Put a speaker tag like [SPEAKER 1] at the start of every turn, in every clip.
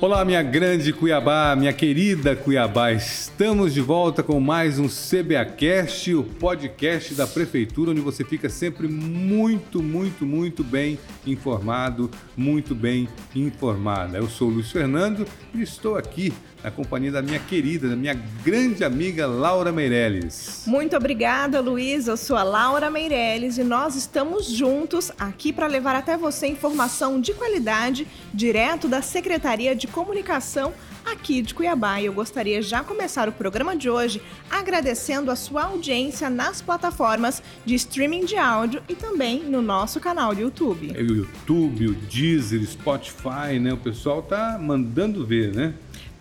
[SPEAKER 1] Olá, minha grande Cuiabá, minha querida Cuiabá. Estamos de volta com mais um CBAcast, o podcast da prefeitura onde você fica sempre muito, muito, muito bem informado, muito bem informada. Eu sou o Luiz Fernando e estou aqui na companhia da minha querida, da minha grande amiga Laura Meirelles.
[SPEAKER 2] Muito obrigada, Luiz. Eu sou a Laura Meirelles e nós estamos juntos aqui para levar até você informação de qualidade direto da Secretaria de Comunicação aqui de Cuiabá. E eu gostaria já começar o programa de hoje agradecendo a sua audiência nas plataformas de streaming de áudio e também no nosso canal do YouTube.
[SPEAKER 1] É o YouTube, o Deezer, Spotify, né? O pessoal tá mandando ver, né?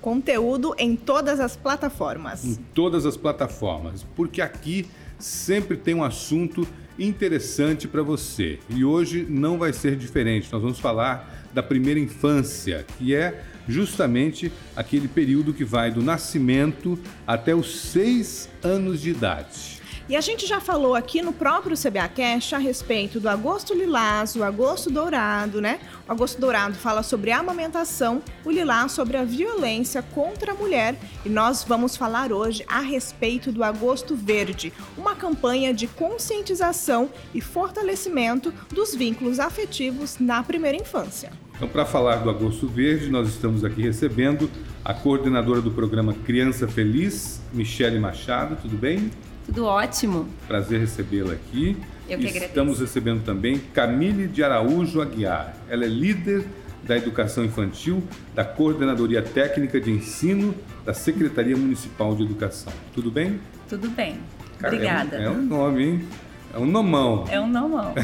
[SPEAKER 2] Conteúdo em todas as plataformas.
[SPEAKER 1] Em todas as plataformas, porque aqui sempre tem um assunto interessante para você. E hoje não vai ser diferente. Nós vamos falar da primeira infância, que é justamente aquele período que vai do nascimento até os seis anos de idade.
[SPEAKER 2] E a gente já falou aqui no próprio CBA Cash a respeito do agosto lilás, o agosto dourado, né? O agosto dourado fala sobre a amamentação, o lilás sobre a violência contra a mulher e nós vamos falar hoje a respeito do agosto verde, uma campanha de conscientização e fortalecimento dos vínculos afetivos na primeira infância.
[SPEAKER 1] Então, para falar do Agosto Verde, nós estamos aqui recebendo a coordenadora do programa Criança Feliz, Michele Machado. Tudo bem?
[SPEAKER 3] Tudo ótimo.
[SPEAKER 1] Prazer recebê-la aqui.
[SPEAKER 3] Eu que agradeço.
[SPEAKER 1] Estamos recebendo também Camille de Araújo Aguiar. Ela é líder da Educação Infantil da Coordenadoria Técnica de Ensino da Secretaria Municipal de Educação. Tudo bem?
[SPEAKER 3] Tudo bem.
[SPEAKER 1] Cara,
[SPEAKER 3] Obrigada.
[SPEAKER 1] É um, é um nome, hein? É um nomão.
[SPEAKER 3] É um nomão.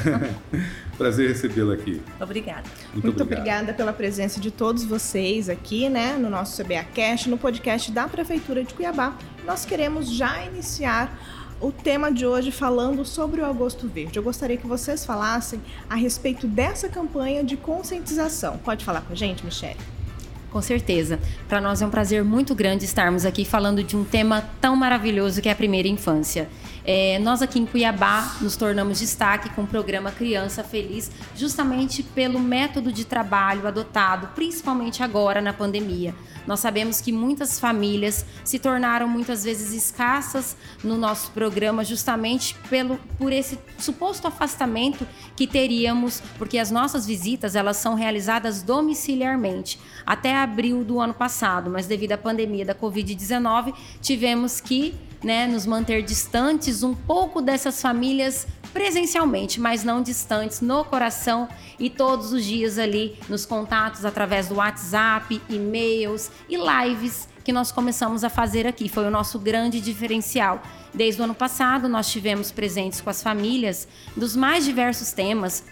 [SPEAKER 1] Prazer recebê-la aqui.
[SPEAKER 3] Obrigada.
[SPEAKER 2] Muito, Muito obrigada pela presença de todos vocês aqui, né, no nosso CBA Cash, no podcast da Prefeitura de Cuiabá. Nós queremos já iniciar o tema de hoje falando sobre o Agosto Verde. Eu gostaria que vocês falassem a respeito dessa campanha de conscientização. Pode falar com a gente, Michelle?
[SPEAKER 3] Com certeza. Para nós é um prazer muito grande estarmos aqui falando de um tema tão maravilhoso que é a primeira infância. É, nós aqui em Cuiabá nos tornamos destaque com o programa Criança Feliz, justamente pelo método de trabalho adotado, principalmente agora na pandemia. Nós sabemos que muitas famílias se tornaram muitas vezes escassas no nosso programa, justamente pelo, por esse suposto afastamento que teríamos, porque as nossas visitas elas são realizadas domiciliarmente até abril do ano passado, mas devido à pandemia da Covid-19 tivemos que né, nos manter distantes um pouco dessas famílias presencialmente, mas não distantes no coração e todos os dias ali nos contatos através do WhatsApp, e-mails e lives que nós começamos a fazer aqui. Foi o nosso grande diferencial. Desde o ano passado, nós tivemos presentes com as famílias dos mais diversos temas,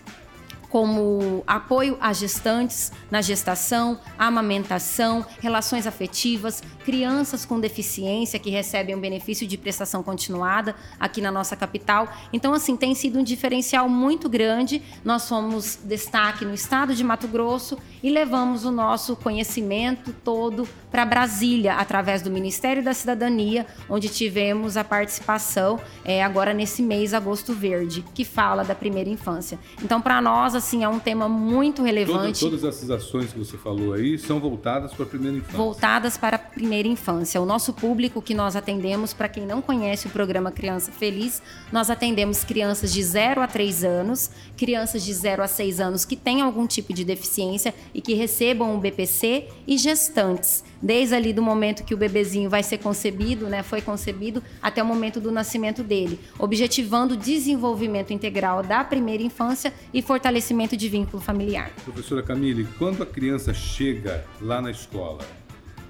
[SPEAKER 3] como apoio a gestantes na gestação, amamentação, relações afetivas, crianças com deficiência que recebem um benefício de prestação continuada aqui na nossa capital. Então, assim, tem sido um diferencial muito grande. Nós somos destaque no estado de Mato Grosso e levamos o nosso conhecimento todo para Brasília, através do Ministério da Cidadania, onde tivemos a participação é, agora nesse mês, Agosto Verde, que fala da primeira infância. Então, para nós, assim, é um tema muito relevante.
[SPEAKER 1] Todas, todas essas ações que você falou aí são voltadas para a primeira infância.
[SPEAKER 3] Voltadas para a primeira infância. O nosso público que nós atendemos, para quem não conhece o programa Criança Feliz, nós atendemos crianças de 0 a 3 anos, crianças de 0 a 6 anos que têm algum tipo de deficiência e que recebam o BPC e gestantes desde ali do momento que o bebezinho vai ser concebido, né, foi concebido, até o momento do nascimento dele, objetivando o desenvolvimento integral da primeira infância e fortalecimento de vínculo familiar.
[SPEAKER 1] Professora Camille, quando a criança chega lá na escola,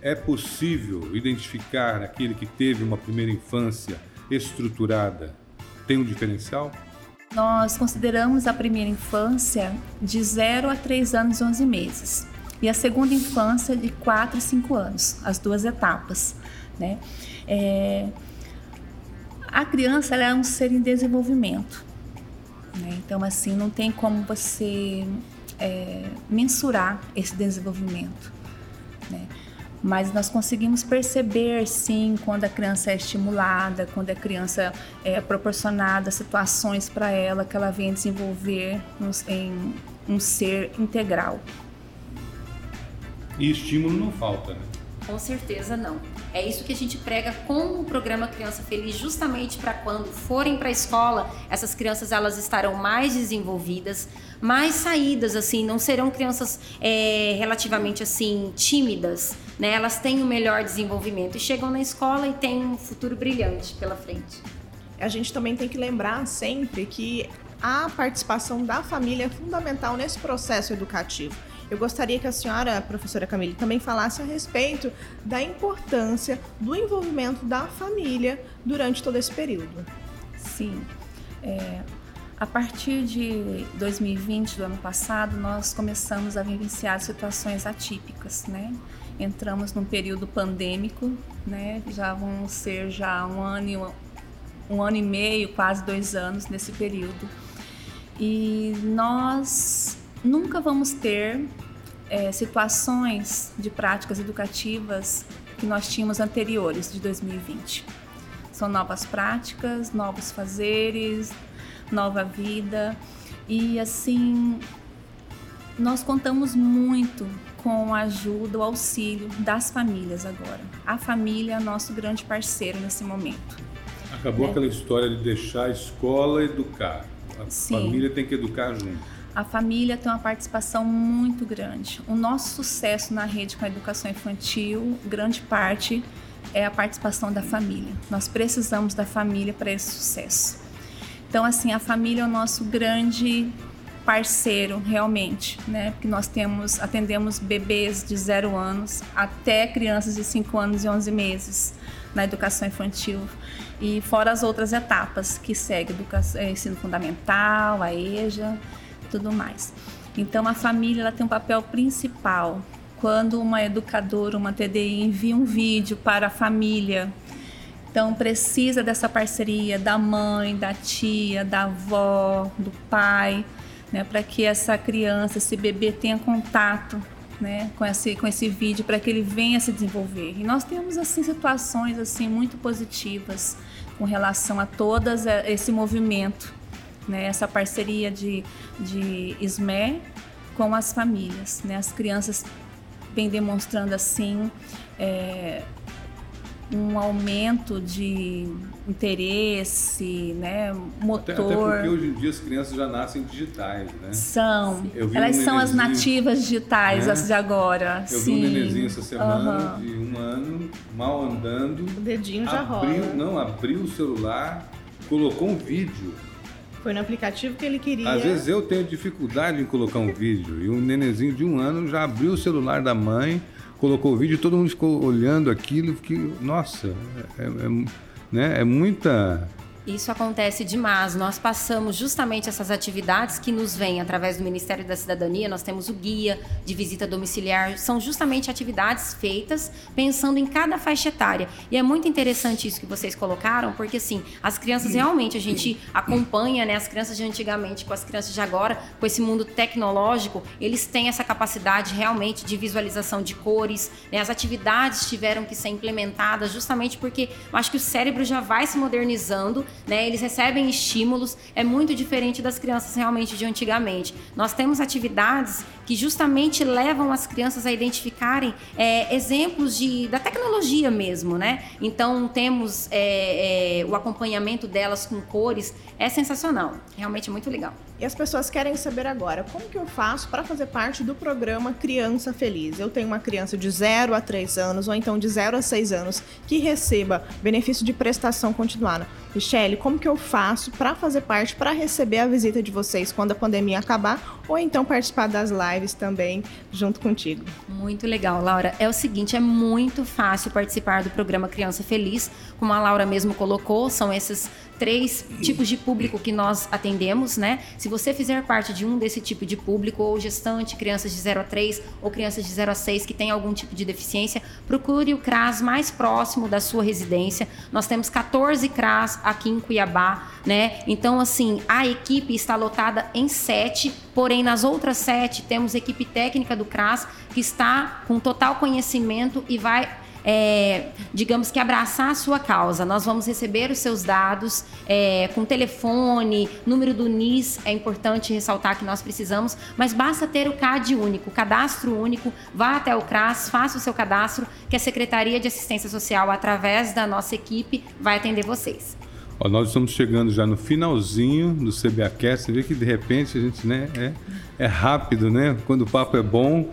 [SPEAKER 1] é possível identificar aquele que teve uma primeira infância estruturada? Tem um diferencial?
[SPEAKER 4] Nós consideramos a primeira infância de 0 a 3 anos e 11 meses e a segunda infância de 4 e 5 anos, as duas etapas. Né? É, a criança é um ser em desenvolvimento, né? então assim não tem como você é, mensurar esse desenvolvimento. Né? mas nós conseguimos perceber sim quando a criança é estimulada, quando a criança é proporcionada situações para ela que ela vem desenvolver em um ser integral.
[SPEAKER 1] E estímulo não falta, né?
[SPEAKER 3] Com certeza não. É isso que a gente prega com o programa Criança Feliz, justamente para quando forem para a escola, essas crianças elas estarão mais desenvolvidas, mais saídas, assim, não serão crianças é, relativamente assim tímidas, né? Elas têm o um melhor desenvolvimento e chegam na escola e têm um futuro brilhante pela frente.
[SPEAKER 2] A gente também tem que lembrar sempre que a participação da família é fundamental nesse processo educativo. Eu gostaria que a senhora, professora Camille, também falasse a respeito da importância do envolvimento da família durante todo esse período.
[SPEAKER 4] Sim. É, a partir de 2020, do ano passado, nós começamos a vivenciar situações atípicas, né? Entramos num período pandêmico, né? Já vão ser já um ano, um ano e meio, quase dois anos nesse período. E nós nunca vamos ter é, situações de práticas educativas que nós tínhamos anteriores de 2020. São novas práticas, novos fazeres, nova vida e assim nós contamos muito com a ajuda, o auxílio das famílias agora. A família é nosso grande parceiro nesse momento.
[SPEAKER 1] Acabou né? aquela história de deixar a escola educar. A Sim. família tem que educar junto
[SPEAKER 4] a família tem uma participação muito grande. O nosso sucesso na rede com a educação infantil, grande parte é a participação da família. Nós precisamos da família para esse sucesso. Então, assim, a família é o nosso grande parceiro, realmente, né? Porque nós temos, atendemos bebês de zero anos até crianças de 5 anos e 11 meses na educação infantil e fora as outras etapas que segue educação, ensino fundamental, a EJA tudo mais. Então a família ela tem um papel principal. Quando uma educadora, uma TDI envia um vídeo para a família, então precisa dessa parceria da mãe, da tia, da avó, do pai, né, para que essa criança, esse bebê tenha contato né, com esse com esse vídeo para que ele venha se desenvolver. E nós temos assim situações assim muito positivas com relação a todas eh, esse movimento né, essa parceria de, de SME com as famílias. Né? As crianças vêm demonstrando assim é, um aumento de interesse, né, motor. Até,
[SPEAKER 1] até, porque hoje em dia as crianças já nascem digitais, né?
[SPEAKER 4] São. Elas um são as nativas digitais né? as de agora.
[SPEAKER 1] Eu
[SPEAKER 4] Sim.
[SPEAKER 1] vi um nenenzinho essa semana uhum. de um ano, mal andando.
[SPEAKER 2] O dedinho já
[SPEAKER 1] abriu,
[SPEAKER 2] rola.
[SPEAKER 1] Não, abriu o celular, colocou um vídeo
[SPEAKER 2] foi no aplicativo que ele queria.
[SPEAKER 1] Às vezes eu tenho dificuldade em colocar um vídeo. E um nenenzinho de um ano já abriu o celular da mãe, colocou o vídeo, todo mundo ficou olhando aquilo. Fiquei, nossa, é, é, né? é muita
[SPEAKER 3] isso acontece demais. Nós passamos justamente essas atividades que nos vêm através do Ministério da Cidadania. Nós temos o guia de visita domiciliar. São justamente atividades feitas pensando em cada faixa etária. E é muito interessante isso que vocês colocaram, porque assim, as crianças realmente a gente acompanha, né? As crianças de antigamente com as crianças de agora, com esse mundo tecnológico, eles têm essa capacidade realmente de visualização de cores. Né? As atividades tiveram que ser implementadas justamente porque eu acho que o cérebro já vai se modernizando né? Eles recebem estímulos, é muito diferente das crianças realmente de antigamente. Nós temos atividades que justamente levam as crianças a identificarem é, exemplos de, da tecnologia mesmo, né? Então temos é, é, o acompanhamento delas com cores, é sensacional, realmente é muito legal.
[SPEAKER 2] E as pessoas querem saber agora, como que eu faço para fazer parte do programa Criança Feliz? Eu tenho uma criança de 0 a 3 anos, ou então de 0 a 6 anos, que receba benefício de prestação continuada. Michele, como que eu faço para fazer parte, para receber a visita de vocês quando a pandemia acabar, ou então participar das lives também junto contigo?
[SPEAKER 3] Muito legal, Laura. É o seguinte, é muito fácil participar do programa Criança Feliz, como a Laura mesmo colocou, são esses três tipos de público que nós atendemos, né? Se você fizer parte de um desse tipo de público, ou gestante, crianças de 0 a 3 ou crianças de 0 a 6 que tem algum tipo de deficiência, procure o CRAS mais próximo da sua residência. Nós temos 14 CRAS aqui em Cuiabá, né? Então, assim, a equipe está lotada em sete, porém nas outras sete temos equipe técnica do CRAS que está com total conhecimento e vai é, digamos que abraçar a sua causa. Nós vamos receber os seus dados é, com telefone, número do NIS, é importante ressaltar que nós precisamos, mas basta ter o CAD único, cadastro único, vá até o CRAS, faça o seu cadastro, que a Secretaria de Assistência Social, através da nossa equipe, vai atender vocês.
[SPEAKER 1] Ó, nós estamos chegando já no finalzinho do CBAcast, você vê que de repente a gente né, é, é rápido, né? Quando o papo é bom,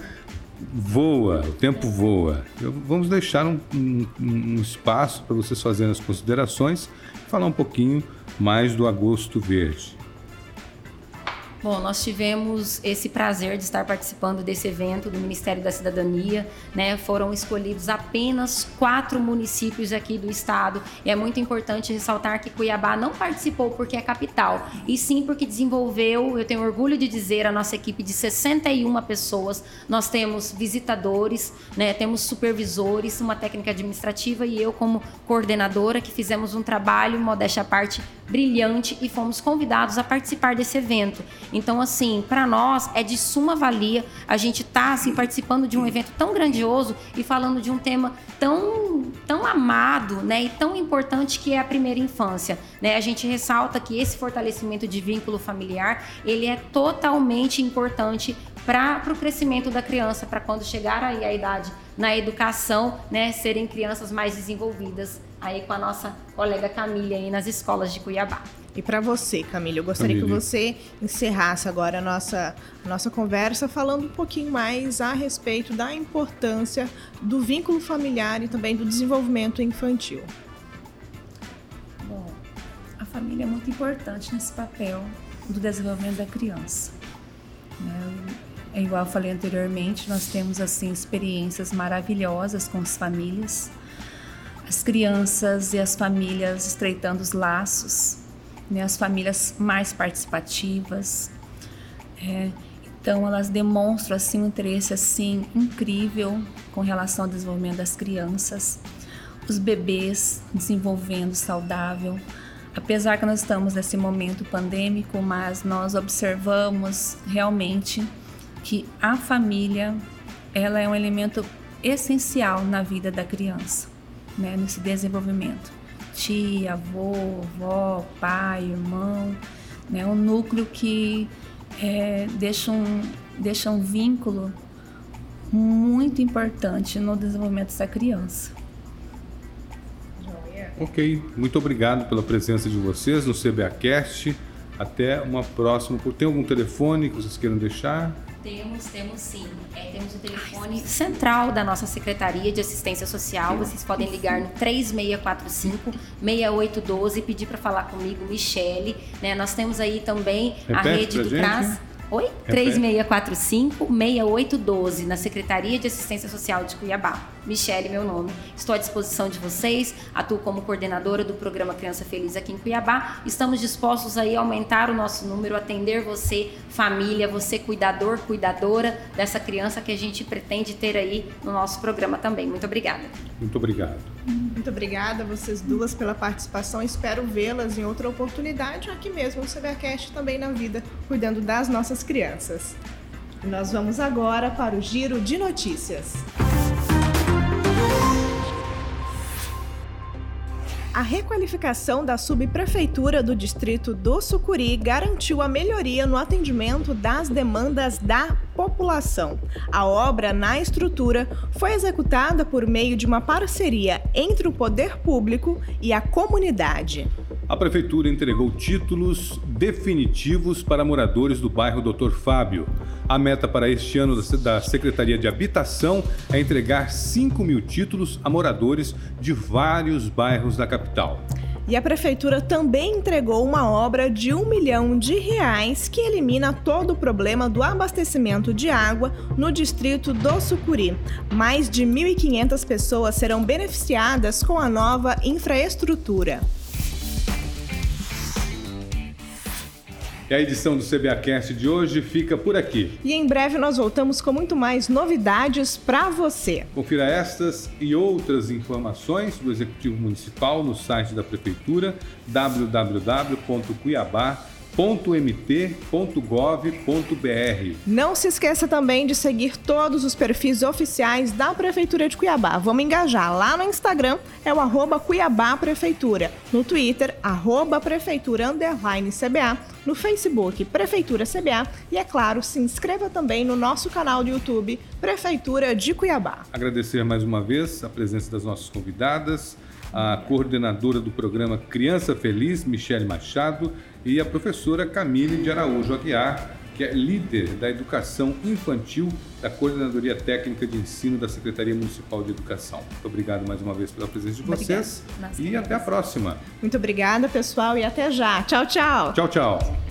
[SPEAKER 1] voa, o tempo voa. Vamos deixar um, um, um espaço para vocês fazerem as considerações e falar um pouquinho mais do Agosto Verde.
[SPEAKER 3] Bom, nós tivemos esse prazer de estar participando desse evento do Ministério da Cidadania, né? Foram escolhidos apenas quatro municípios aqui do estado. E é muito importante ressaltar que Cuiabá não participou porque é capital, e sim porque desenvolveu, eu tenho orgulho de dizer, a nossa equipe de 61 pessoas. Nós temos visitadores, né? Temos supervisores, uma técnica administrativa e eu como coordenadora que fizemos um trabalho, modéstia à parte, brilhante e fomos convidados a participar desse evento. Então, assim, para nós é de suma valia a gente estar tá, assim, participando de um evento tão grandioso e falando de um tema tão, tão amado né, e tão importante que é a primeira infância. Né? A gente ressalta que esse fortalecimento de vínculo familiar ele é totalmente importante para o crescimento da criança, para quando chegar aí a idade na educação, né, serem crianças mais desenvolvidas aí com a nossa colega Camila aí nas escolas de Cuiabá.
[SPEAKER 2] E para você, Camila, eu gostaria Camille. que você encerrasse agora a nossa, a nossa conversa falando um pouquinho mais a respeito da importância do vínculo familiar e também do desenvolvimento infantil.
[SPEAKER 4] Bom, a família é muito importante nesse papel do desenvolvimento da criança. Né? É igual eu falei anteriormente, nós temos assim experiências maravilhosas com as famílias, as crianças e as famílias estreitando os laços, né, as famílias mais participativas. É, então elas demonstram assim um interesse assim incrível com relação ao desenvolvimento das crianças, os bebês desenvolvendo saudável. Apesar que nós estamos nesse momento pandêmico, mas nós observamos realmente que a família ela é um elemento essencial na vida da criança, né, nesse desenvolvimento. Tia, avô, avó, pai, irmão, né, um núcleo que é, deixa, um, deixa um vínculo muito importante no desenvolvimento dessa criança.
[SPEAKER 1] Ok, muito obrigado pela presença de vocês no CBAcast. Até uma próxima. Tem algum telefone que vocês queiram deixar?
[SPEAKER 3] Temos, temos sim. É, temos o telefone central da nossa Secretaria de Assistência Social. Vocês podem ligar no 3645-6812 e pedir para falar comigo, Michele. Né? Nós temos aí também Repete a rede do CRAS. Oi? 3645-6812, na Secretaria de Assistência Social de Cuiabá. Michele, meu nome. Estou à disposição de vocês, atuo como coordenadora do programa Criança Feliz aqui em Cuiabá. Estamos dispostos aí a aumentar o nosso número, atender você, família, você cuidador, cuidadora dessa criança que a gente pretende ter aí no nosso programa também. Muito obrigada.
[SPEAKER 1] Muito obrigado.
[SPEAKER 2] Muito obrigada a vocês duas pela participação. Espero vê-las em outra oportunidade aqui mesmo no CBAcast também na vida, cuidando das nossas crianças. Nós vamos agora para o giro de notícias. A requalificação da subprefeitura do distrito do Sucuri garantiu a melhoria no atendimento das demandas da população. A obra na estrutura foi executada por meio de uma parceria entre o poder público e a comunidade.
[SPEAKER 1] A prefeitura entregou títulos definitivos para moradores do bairro Doutor Fábio. A meta para este ano da Secretaria de Habitação é entregar 5 mil títulos a moradores de vários bairros da capital.
[SPEAKER 2] E a prefeitura também entregou uma obra de um milhão de reais que elimina todo o problema do abastecimento de água no distrito do Sucuri. Mais de 1.500 pessoas serão beneficiadas com a nova infraestrutura.
[SPEAKER 1] E a edição do CBAcast de hoje fica por aqui.
[SPEAKER 2] E em breve nós voltamos com muito mais novidades para você.
[SPEAKER 1] Confira estas e outras informações do Executivo Municipal no site da Prefeitura www.cuiabá.com www.mt.gov.br.
[SPEAKER 2] Não se esqueça também de seguir todos os perfis oficiais da Prefeitura de Cuiabá. Vamos engajar. Lá no Instagram é o arroba Cuiabá Prefeitura. No Twitter, arroba Prefeitura Underline CBA. No Facebook, Prefeitura CBA. E é claro, se inscreva também no nosso canal do YouTube, Prefeitura de Cuiabá.
[SPEAKER 1] Agradecer mais uma vez a presença das nossas convidadas a coordenadora do programa Criança Feliz, Michele Machado, e a professora Camille de Araújo Aguiar, que é líder da educação infantil da Coordenadoria Técnica de Ensino da Secretaria Municipal de Educação. Muito obrigado mais uma vez pela presença de vocês e até a próxima.
[SPEAKER 2] Muito obrigada, pessoal, e até já. Tchau, tchau.
[SPEAKER 1] Tchau, tchau.